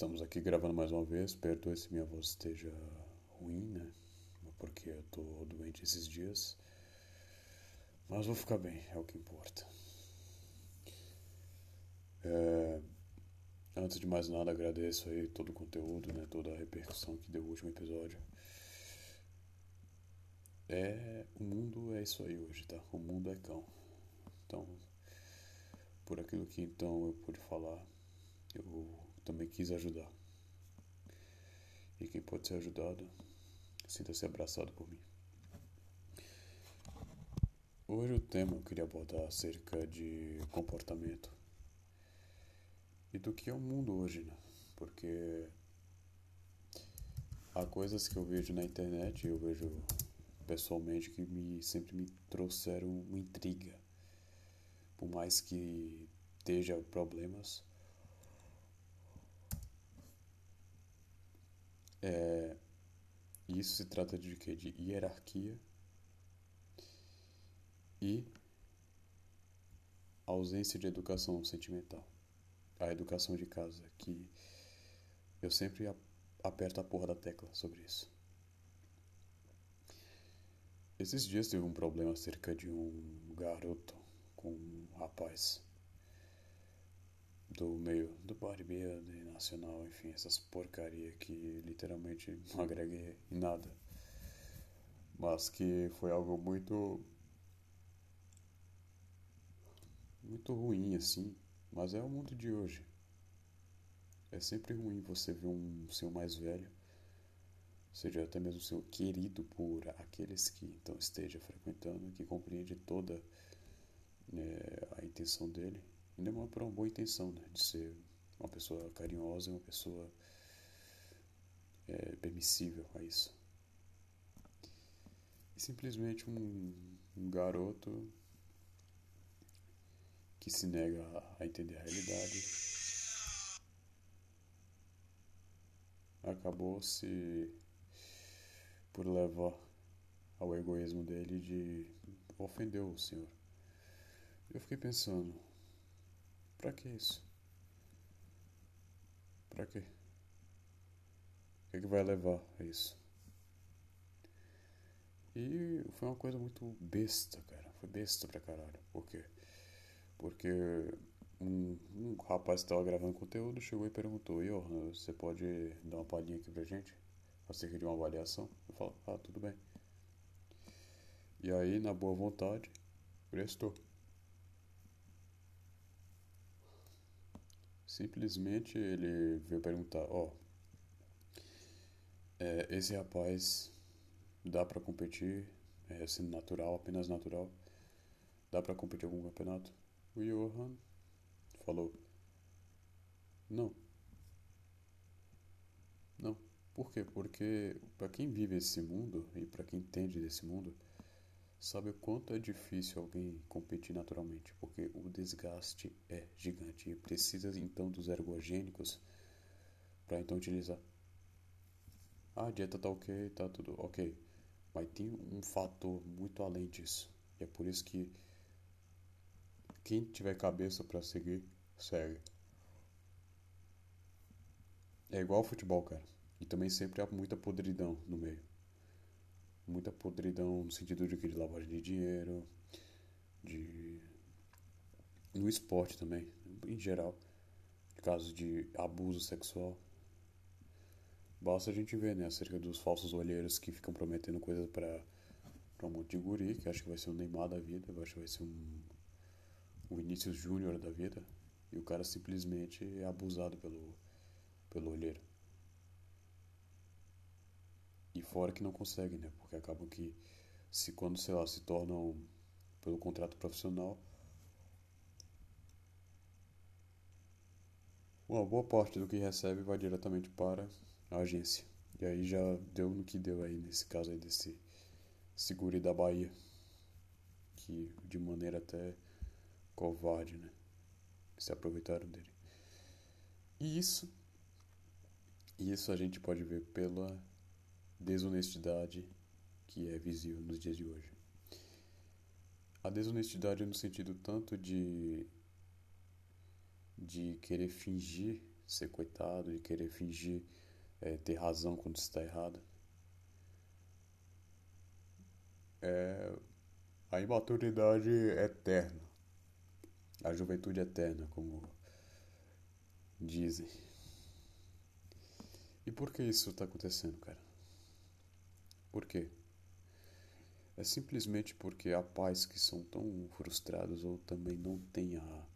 Estamos aqui gravando mais uma vez. Perdoe se minha voz esteja ruim, né? Porque eu tô doente esses dias. Mas vou ficar bem, é o que importa. É... Antes de mais nada, agradeço aí todo o conteúdo, né? Toda a repercussão que deu o último episódio. É, o mundo é isso aí hoje, tá? O mundo é cão. Então, por aquilo que então eu pude falar, eu também quis ajudar. E quem pode ser ajudado, sinta-se abraçado por mim. Hoje o tema eu queria abordar acerca de comportamento e do que é o mundo hoje, né? Porque há coisas que eu vejo na internet, eu vejo pessoalmente que me sempre me trouxeram intriga. Por mais que esteja problemas, É, isso se trata de quê? De hierarquia e ausência de educação sentimental. A educação de casa, que eu sempre aperto a porra da tecla sobre isso. Esses dias teve um problema acerca de um garoto com um rapaz do meio do bodybuilding nacional, enfim, essas porcaria que literalmente não agreguei em nada. Mas que foi algo muito muito ruim assim, mas é o mundo de hoje. É sempre ruim você ver um seu mais velho, seja até mesmo seu querido por aqueles que então esteja frequentando, que compreende toda né, a intenção dele ainda é por uma boa intenção, né? De ser uma pessoa carinhosa, uma pessoa é, permissível a isso. E simplesmente um, um garoto que se nega a entender a realidade acabou se por levar ao egoísmo dele de ofender o Senhor. Eu fiquei pensando, Pra que isso? Pra quê? O que, é que vai levar a isso? E foi uma coisa muito besta, cara. Foi besta pra caralho. Por quê? Porque um, um rapaz que estava gravando conteúdo chegou e perguntou: Johan, você pode dar uma palhinha aqui pra gente? Acerca de uma avaliação? Eu falo: Ah, tudo bem. E aí, na boa vontade, prestou. Simplesmente ele veio perguntar, ó, oh, é, esse rapaz dá para competir, é, sendo natural, apenas natural, dá para competir algum campeonato? O Johan falou, não. Não. Por quê? Porque para quem vive esse mundo e para quem entende desse mundo, sabe o quanto é difícil alguém competir naturalmente, porque o desgaste é gigante e precisa então dos ergogênicos para então utilizar. Ah, a dieta tá ok, tá tudo ok, mas tem um fator muito além disso. E é por isso que quem tiver cabeça para seguir, segue. É igual ao futebol, cara. E também sempre há muita podridão no meio muita podridão no sentido de de lavagem de dinheiro, de no esporte também, em geral, casos de abuso sexual. Basta a gente ver, né, acerca dos falsos olheiros que ficam prometendo coisas para para um monte de guri, que acho que vai ser um Neymar da vida, acho que vai ser um Vinícius Júnior da vida, e o cara simplesmente é abusado pelo, pelo olheiro. E fora que não conseguem, né? Porque acabam que, se quando, sei lá, se tornam pelo contrato profissional, uma boa parte do que recebe vai diretamente para a agência. E aí já deu no que deu aí, nesse caso aí desse segure da Bahia. Que de maneira até covarde, né? Se aproveitaram dele. E isso, isso a gente pode ver pela desonestidade que é visível nos dias de hoje. A desonestidade no sentido tanto de de querer fingir ser coitado, de querer fingir é, ter razão quando está errado. É a imaturidade eterna, a juventude eterna, como dizem. E por que isso está acontecendo, cara? Por quê? É simplesmente porque há pais que são tão frustrados ou também não têm a,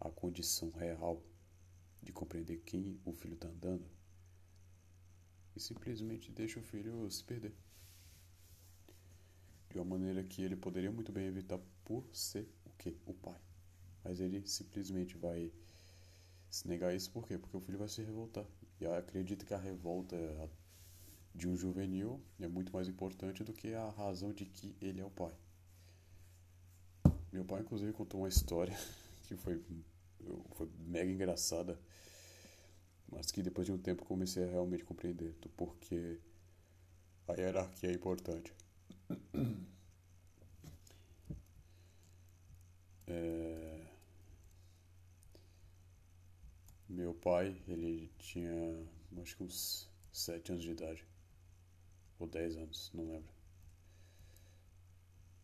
a condição real de compreender quem o filho está andando e simplesmente deixa o filho se perder. De uma maneira que ele poderia muito bem evitar por ser o quê? O pai. Mas ele simplesmente vai se negar isso por quê? Porque o filho vai se revoltar. E acredita que a revolta de um juvenil é muito mais importante do que a razão de que ele é o pai. Meu pai, inclusive, contou uma história que foi, foi mega engraçada, mas que depois de um tempo comecei a realmente compreender do porquê a hierarquia é importante. É... Meu pai, ele tinha acho que uns 7 anos de idade ou 10 anos, não lembro.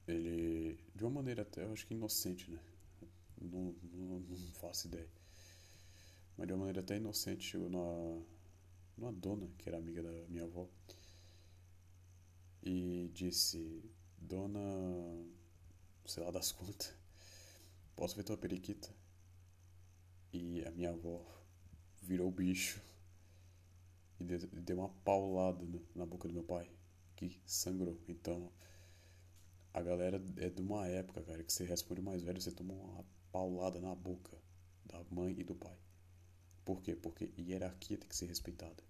Ele, de uma maneira até, eu acho que inocente, né? Não, não, não faço ideia. Mas de uma maneira até inocente, chegou numa, numa dona, que era amiga da minha avó, e disse: Dona, sei lá das contas, posso ver tua periquita? E a minha avó virou o bicho e deu uma paulada na boca do meu pai, que sangrou. Então, a galera é de uma época, cara, que você responde mais velho, você toma uma paulada na boca da mãe e do pai. Por quê? Porque hierarquia tem que ser respeitada.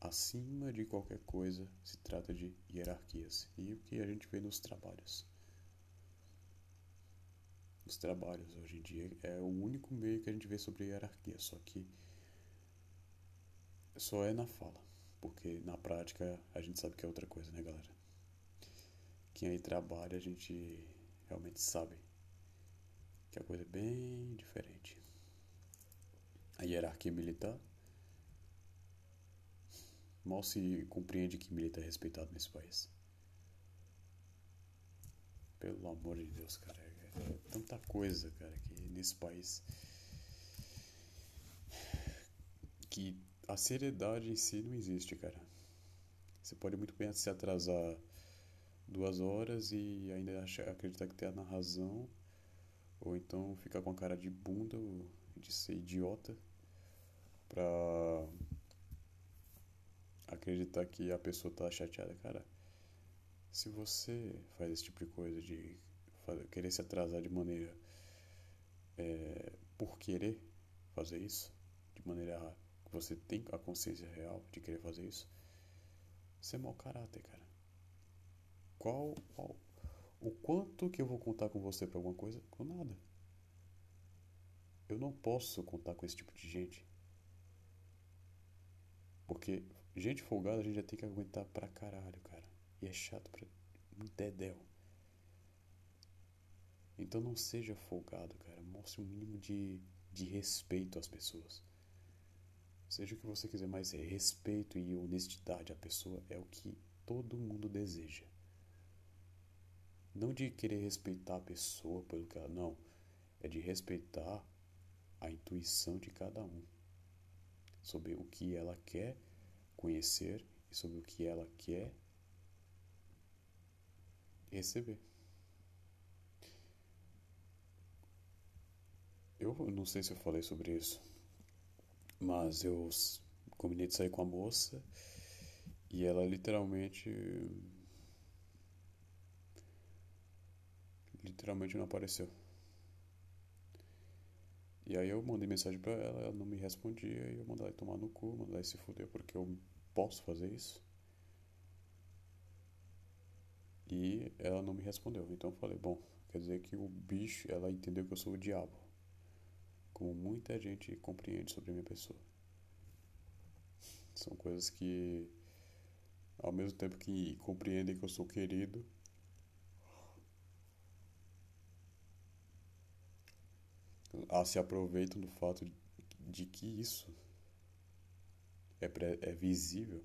Acima de qualquer coisa se trata de hierarquias. E o que a gente vê nos trabalhos. Os trabalhos hoje em dia é o único meio que a gente vê sobre hierarquia, só que só é na fala, porque na prática a gente sabe que é outra coisa, né, galera? Quem aí trabalha, a gente realmente sabe que a coisa é bem diferente. A hierarquia militar mal se compreende que militar é respeitado nesse país. Pelo amor de Deus, cara, é, tanta coisa, cara, que nesse país que a seriedade em si não existe, cara. Você pode muito bem se atrasar duas horas e ainda achar, acreditar que tem na razão, ou então ficar com a cara de bunda, de ser idiota, pra acreditar que a pessoa tá chateada, cara. Se você faz esse tipo de coisa, de fazer, querer se atrasar de maneira. É, por querer fazer isso, de maneira você tem a consciência real de querer fazer isso, você é mau caráter, cara. Qual, qual o quanto que eu vou contar com você para alguma coisa? Com nada. Eu não posso contar com esse tipo de gente. Porque gente folgada a gente já tem que aguentar pra caralho, cara. E é chato pra um dedéu. Então não seja folgado, cara. Mostre um mínimo de, de respeito às pessoas. Seja o que você quiser, mas respeito e honestidade à pessoa é o que todo mundo deseja. Não de querer respeitar a pessoa pelo que ela. Não. É de respeitar a intuição de cada um. Sobre o que ela quer conhecer e sobre o que ela quer receber. Eu não sei se eu falei sobre isso mas eu combinei de sair com a moça e ela literalmente. Literalmente não apareceu. E aí eu mandei mensagem pra ela, ela não me respondia, e eu mandei ela tomar no cu, mandei ela se fuder, porque eu posso fazer isso. E ela não me respondeu. Então eu falei, bom, quer dizer que o bicho, ela entendeu que eu sou o diabo como muita gente compreende sobre minha pessoa. São coisas que, ao mesmo tempo que compreendem que eu sou querido, ah, se aproveitam do fato de que isso é, é visível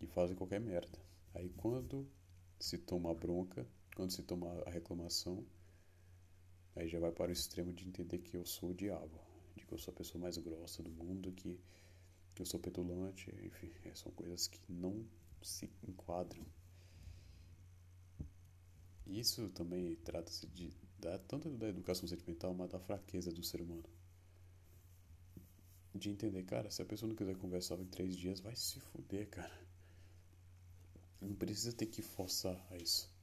e fazem qualquer merda. Aí quando se toma a bronca, quando se toma a reclamação, aí já vai para o extremo de entender que eu sou o diabo, de que eu sou a pessoa mais grossa do mundo, que eu sou petulante, enfim, é, são coisas que não se enquadram. Isso também trata-se de da, tanto da educação sentimental, mas da fraqueza do ser humano. De entender, cara, se a pessoa não quiser conversar em três dias, vai se fuder, cara. Não precisa ter que forçar a isso.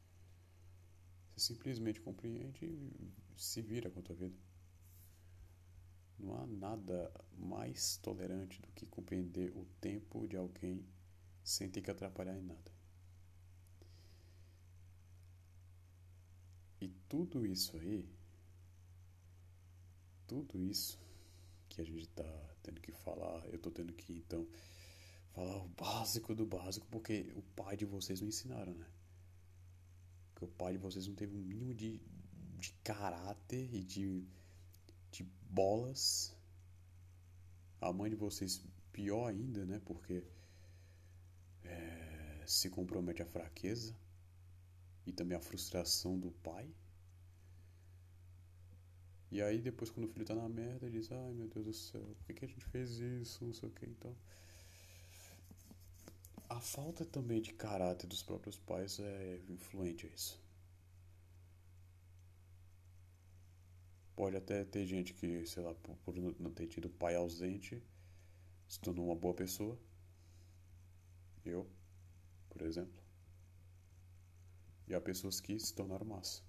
Você simplesmente compreende e se vira com a tua vida. Não há nada mais tolerante do que compreender o tempo de alguém sem ter que atrapalhar em nada. E tudo isso aí, tudo isso que a gente está tendo que falar, eu estou tendo que então falar o básico do básico, porque o pai de vocês não ensinaram, né? Porque o pai de vocês não teve um mínimo de, de caráter e de, de bolas. A mãe de vocês, pior ainda, né? Porque é, se compromete à fraqueza e também à frustração do pai. E aí depois quando o filho tá na merda, ele diz, ai meu Deus do céu, por que, que a gente fez isso? Não sei o que, então a falta também de caráter dos próprios pais é influente a isso. Pode até ter gente que, sei lá, por, não ter tido pai ausente, se tornou uma boa pessoa. Eu, por exemplo. E há pessoas que se tornaram massa.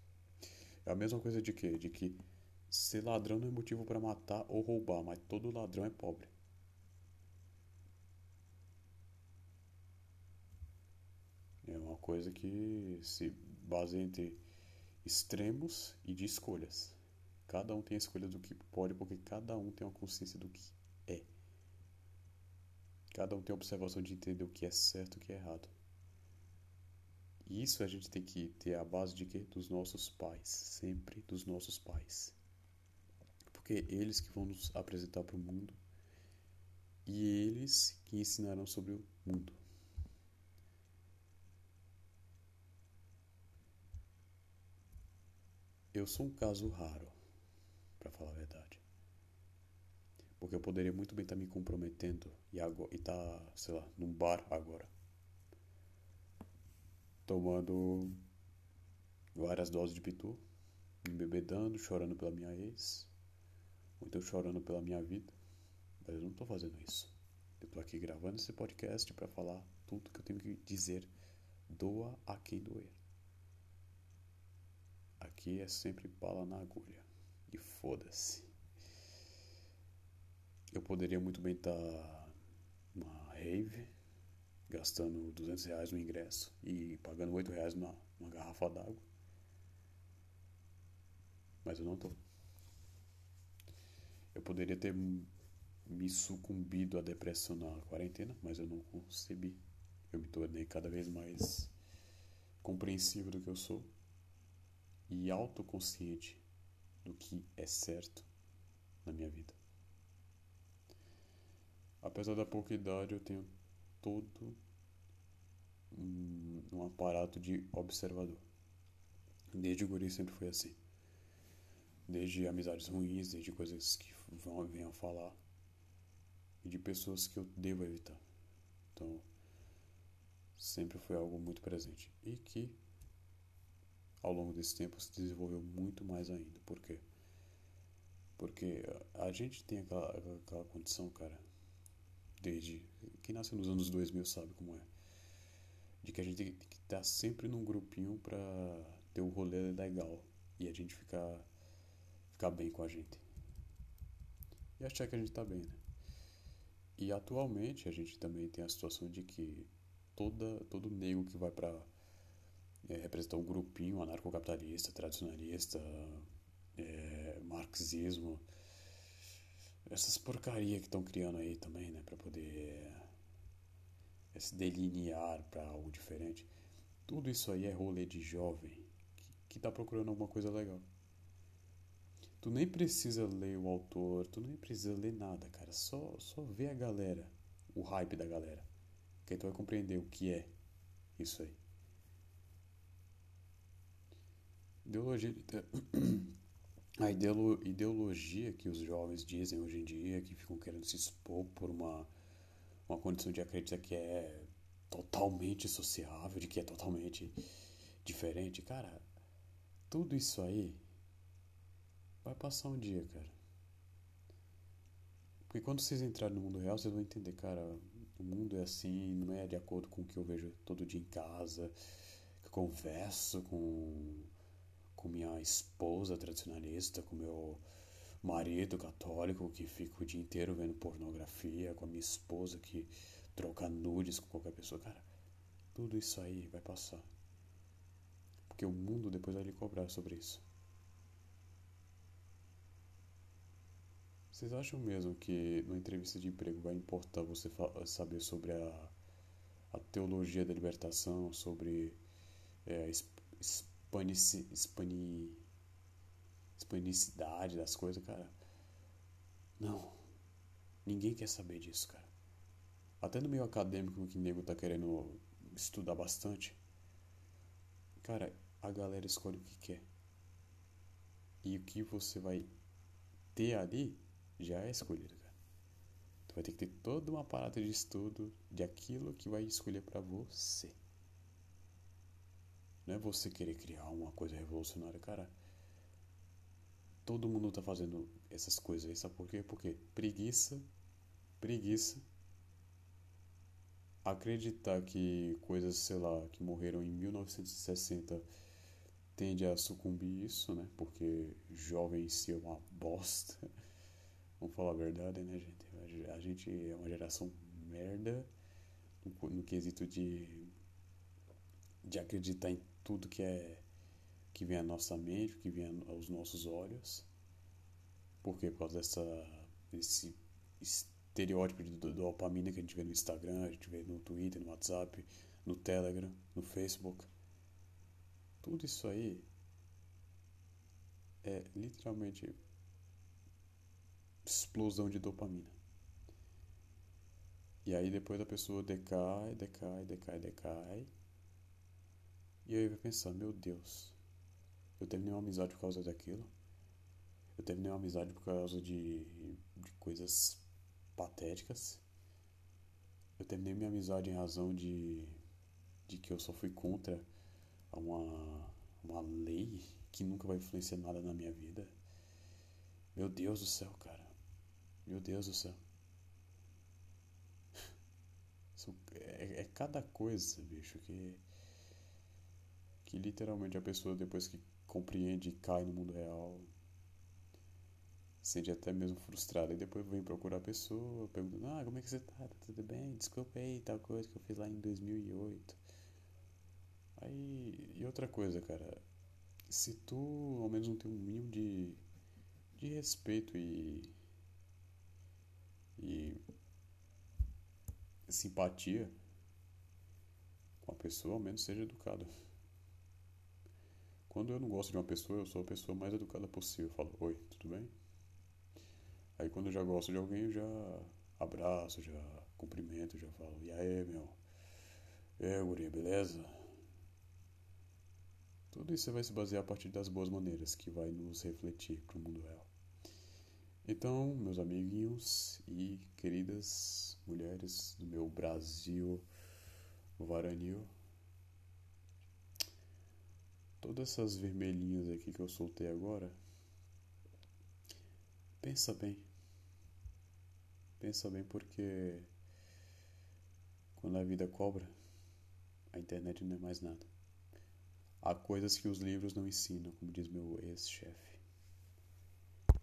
É a mesma coisa de que? De que ser ladrão não é motivo para matar ou roubar, mas todo ladrão é pobre. É uma coisa que se baseia entre extremos e de escolhas. Cada um tem a escolha do que pode, porque cada um tem uma consciência do que é. Cada um tem a observação de entender o que é certo e o que é errado. E isso a gente tem que ter a base de quê? Dos nossos pais. Sempre dos nossos pais. Porque eles que vão nos apresentar para o mundo e eles que ensinarão sobre o mundo. Eu sou um caso raro, para falar a verdade. Porque eu poderia muito bem estar tá me comprometendo e estar, tá, sei lá, num bar agora. Tomando várias doses de pitu, me bebedando, chorando pela minha ex, ou então chorando pela minha vida. Mas eu não estou fazendo isso. Eu estou aqui gravando esse podcast para falar tudo que eu tenho que dizer. Doa a quem doer. Aqui é sempre bala na agulha. E foda-se. Eu poderia muito bem estar tá numa rave, gastando 200 reais no ingresso e pagando 8 reais numa, numa garrafa d'água. Mas eu não tô. Eu poderia ter me sucumbido à depressão na quarentena, mas eu não concebi. Eu me tornei cada vez mais compreensivo do que eu sou e autoconsciente do que é certo na minha vida. Apesar da pouca idade, eu tenho todo um, um aparato de observador. Desde o guri sempre foi assim. Desde amizades ruins, desde coisas que vão venham falar e de pessoas que eu devo evitar. Então, sempre foi algo muito presente e que ao longo desse tempo se desenvolveu muito mais ainda. Por quê? Porque a gente tem aquela, aquela condição, cara, desde. Quem nasceu nos anos 2000 sabe como é. De que a gente tem que estar tá sempre num grupinho pra ter o um rolê legal e a gente ficar, ficar bem com a gente. E achar que a gente tá bem, né? E atualmente a gente também tem a situação de que toda, todo nego que vai para é, representar um grupinho anarcocapitalista, tradicionalista, é, marxismo, essas porcaria que estão criando aí também, né, para poder é, se delinear para algo diferente. Tudo isso aí é rolê de jovem que, que tá procurando alguma coisa legal. Tu nem precisa ler o autor, tu nem precisa ler nada, cara. Só, só vê a galera, o hype da galera. Que tu vai compreender o que é isso aí. Ideologia. A ideologia que os jovens dizem hoje em dia, que ficam querendo se expor por uma, uma condição de acreditar que é totalmente sociável, de que é totalmente diferente. Cara, tudo isso aí vai passar um dia, cara. Porque quando vocês entrarem no mundo real, vocês vão entender, cara, o mundo é assim, não é de acordo com o que eu vejo todo dia em casa, que converso com, com minha esposa tradicionalista, com meu marido católico que fica o dia inteiro vendo pornografia, com a minha esposa que troca nudes com qualquer pessoa, cara. Tudo isso aí vai passar. Porque o mundo depois vai lhe cobrar sobre isso. Vocês acham mesmo que numa entrevista de emprego vai importar você saber sobre a, a teologia da libertação, sobre é, a hispanici, hispani, das coisas, cara? Não. Ninguém quer saber disso, cara. Até no meio acadêmico que o nego tá querendo estudar bastante, cara, a galera escolhe o que quer. E o que você vai ter ali já é escolhido, cara. Tu vai ter que ter toda uma parada de estudo de aquilo que vai escolher para você. Não é você querer criar uma coisa revolucionária, cara. Todo mundo tá fazendo essas coisas aí, sabe por quê? Porque preguiça, preguiça acreditar que coisas, sei lá, que morreram em 1960 tende a sucumbir isso, né? Porque jovem em si é uma bosta. Vamos falar a verdade, né, gente? A gente é uma geração merda no, no quesito de, de acreditar em tudo que é que vem à nossa mente, que vem aos nossos olhos. Por quê? Por causa dessa, desse estereótipo de dopamina que a gente vê no Instagram, a gente vê no Twitter, no WhatsApp, no Telegram, no Facebook. Tudo isso aí é literalmente explosão de dopamina. E aí depois a pessoa decai, decai, decai, decai. E aí vai pensar, meu Deus, eu terminei uma amizade por causa daquilo. Eu terminei uma amizade por causa de, de coisas patéticas. Eu terminei minha amizade em razão de, de que eu só fui contra uma, uma lei que nunca vai influenciar nada na minha vida. Meu Deus do céu, cara. Meu Deus do céu. É, é cada coisa, bicho, que. Que literalmente a pessoa, depois que compreende e cai no mundo real, sente até mesmo frustrado. E depois vem procurar a pessoa, perguntando: Ah, como é que você tá? tá? Tudo bem? Desculpa aí, tal coisa que eu fiz lá em 2008. Aí, e outra coisa, cara. Se tu ao menos não tem um mínimo de, de respeito e. e. simpatia com a pessoa, ao menos seja educado. Quando eu não gosto de uma pessoa, eu sou a pessoa mais educada possível. Eu falo, oi, tudo bem? Aí quando eu já gosto de alguém, eu já abraço, já cumprimento, já falo, e aí, meu? E aí, guria, beleza? Tudo isso vai se basear a partir das boas maneiras, que vai nos refletir para o mundo real. Então, meus amiguinhos e queridas mulheres do meu Brasil varanil, todas essas vermelhinhas aqui que eu soltei agora, Pensa bem. Pensa bem porque quando a vida cobra, a internet não é mais nada. Há coisas que os livros não ensinam, como diz meu ex-chefe.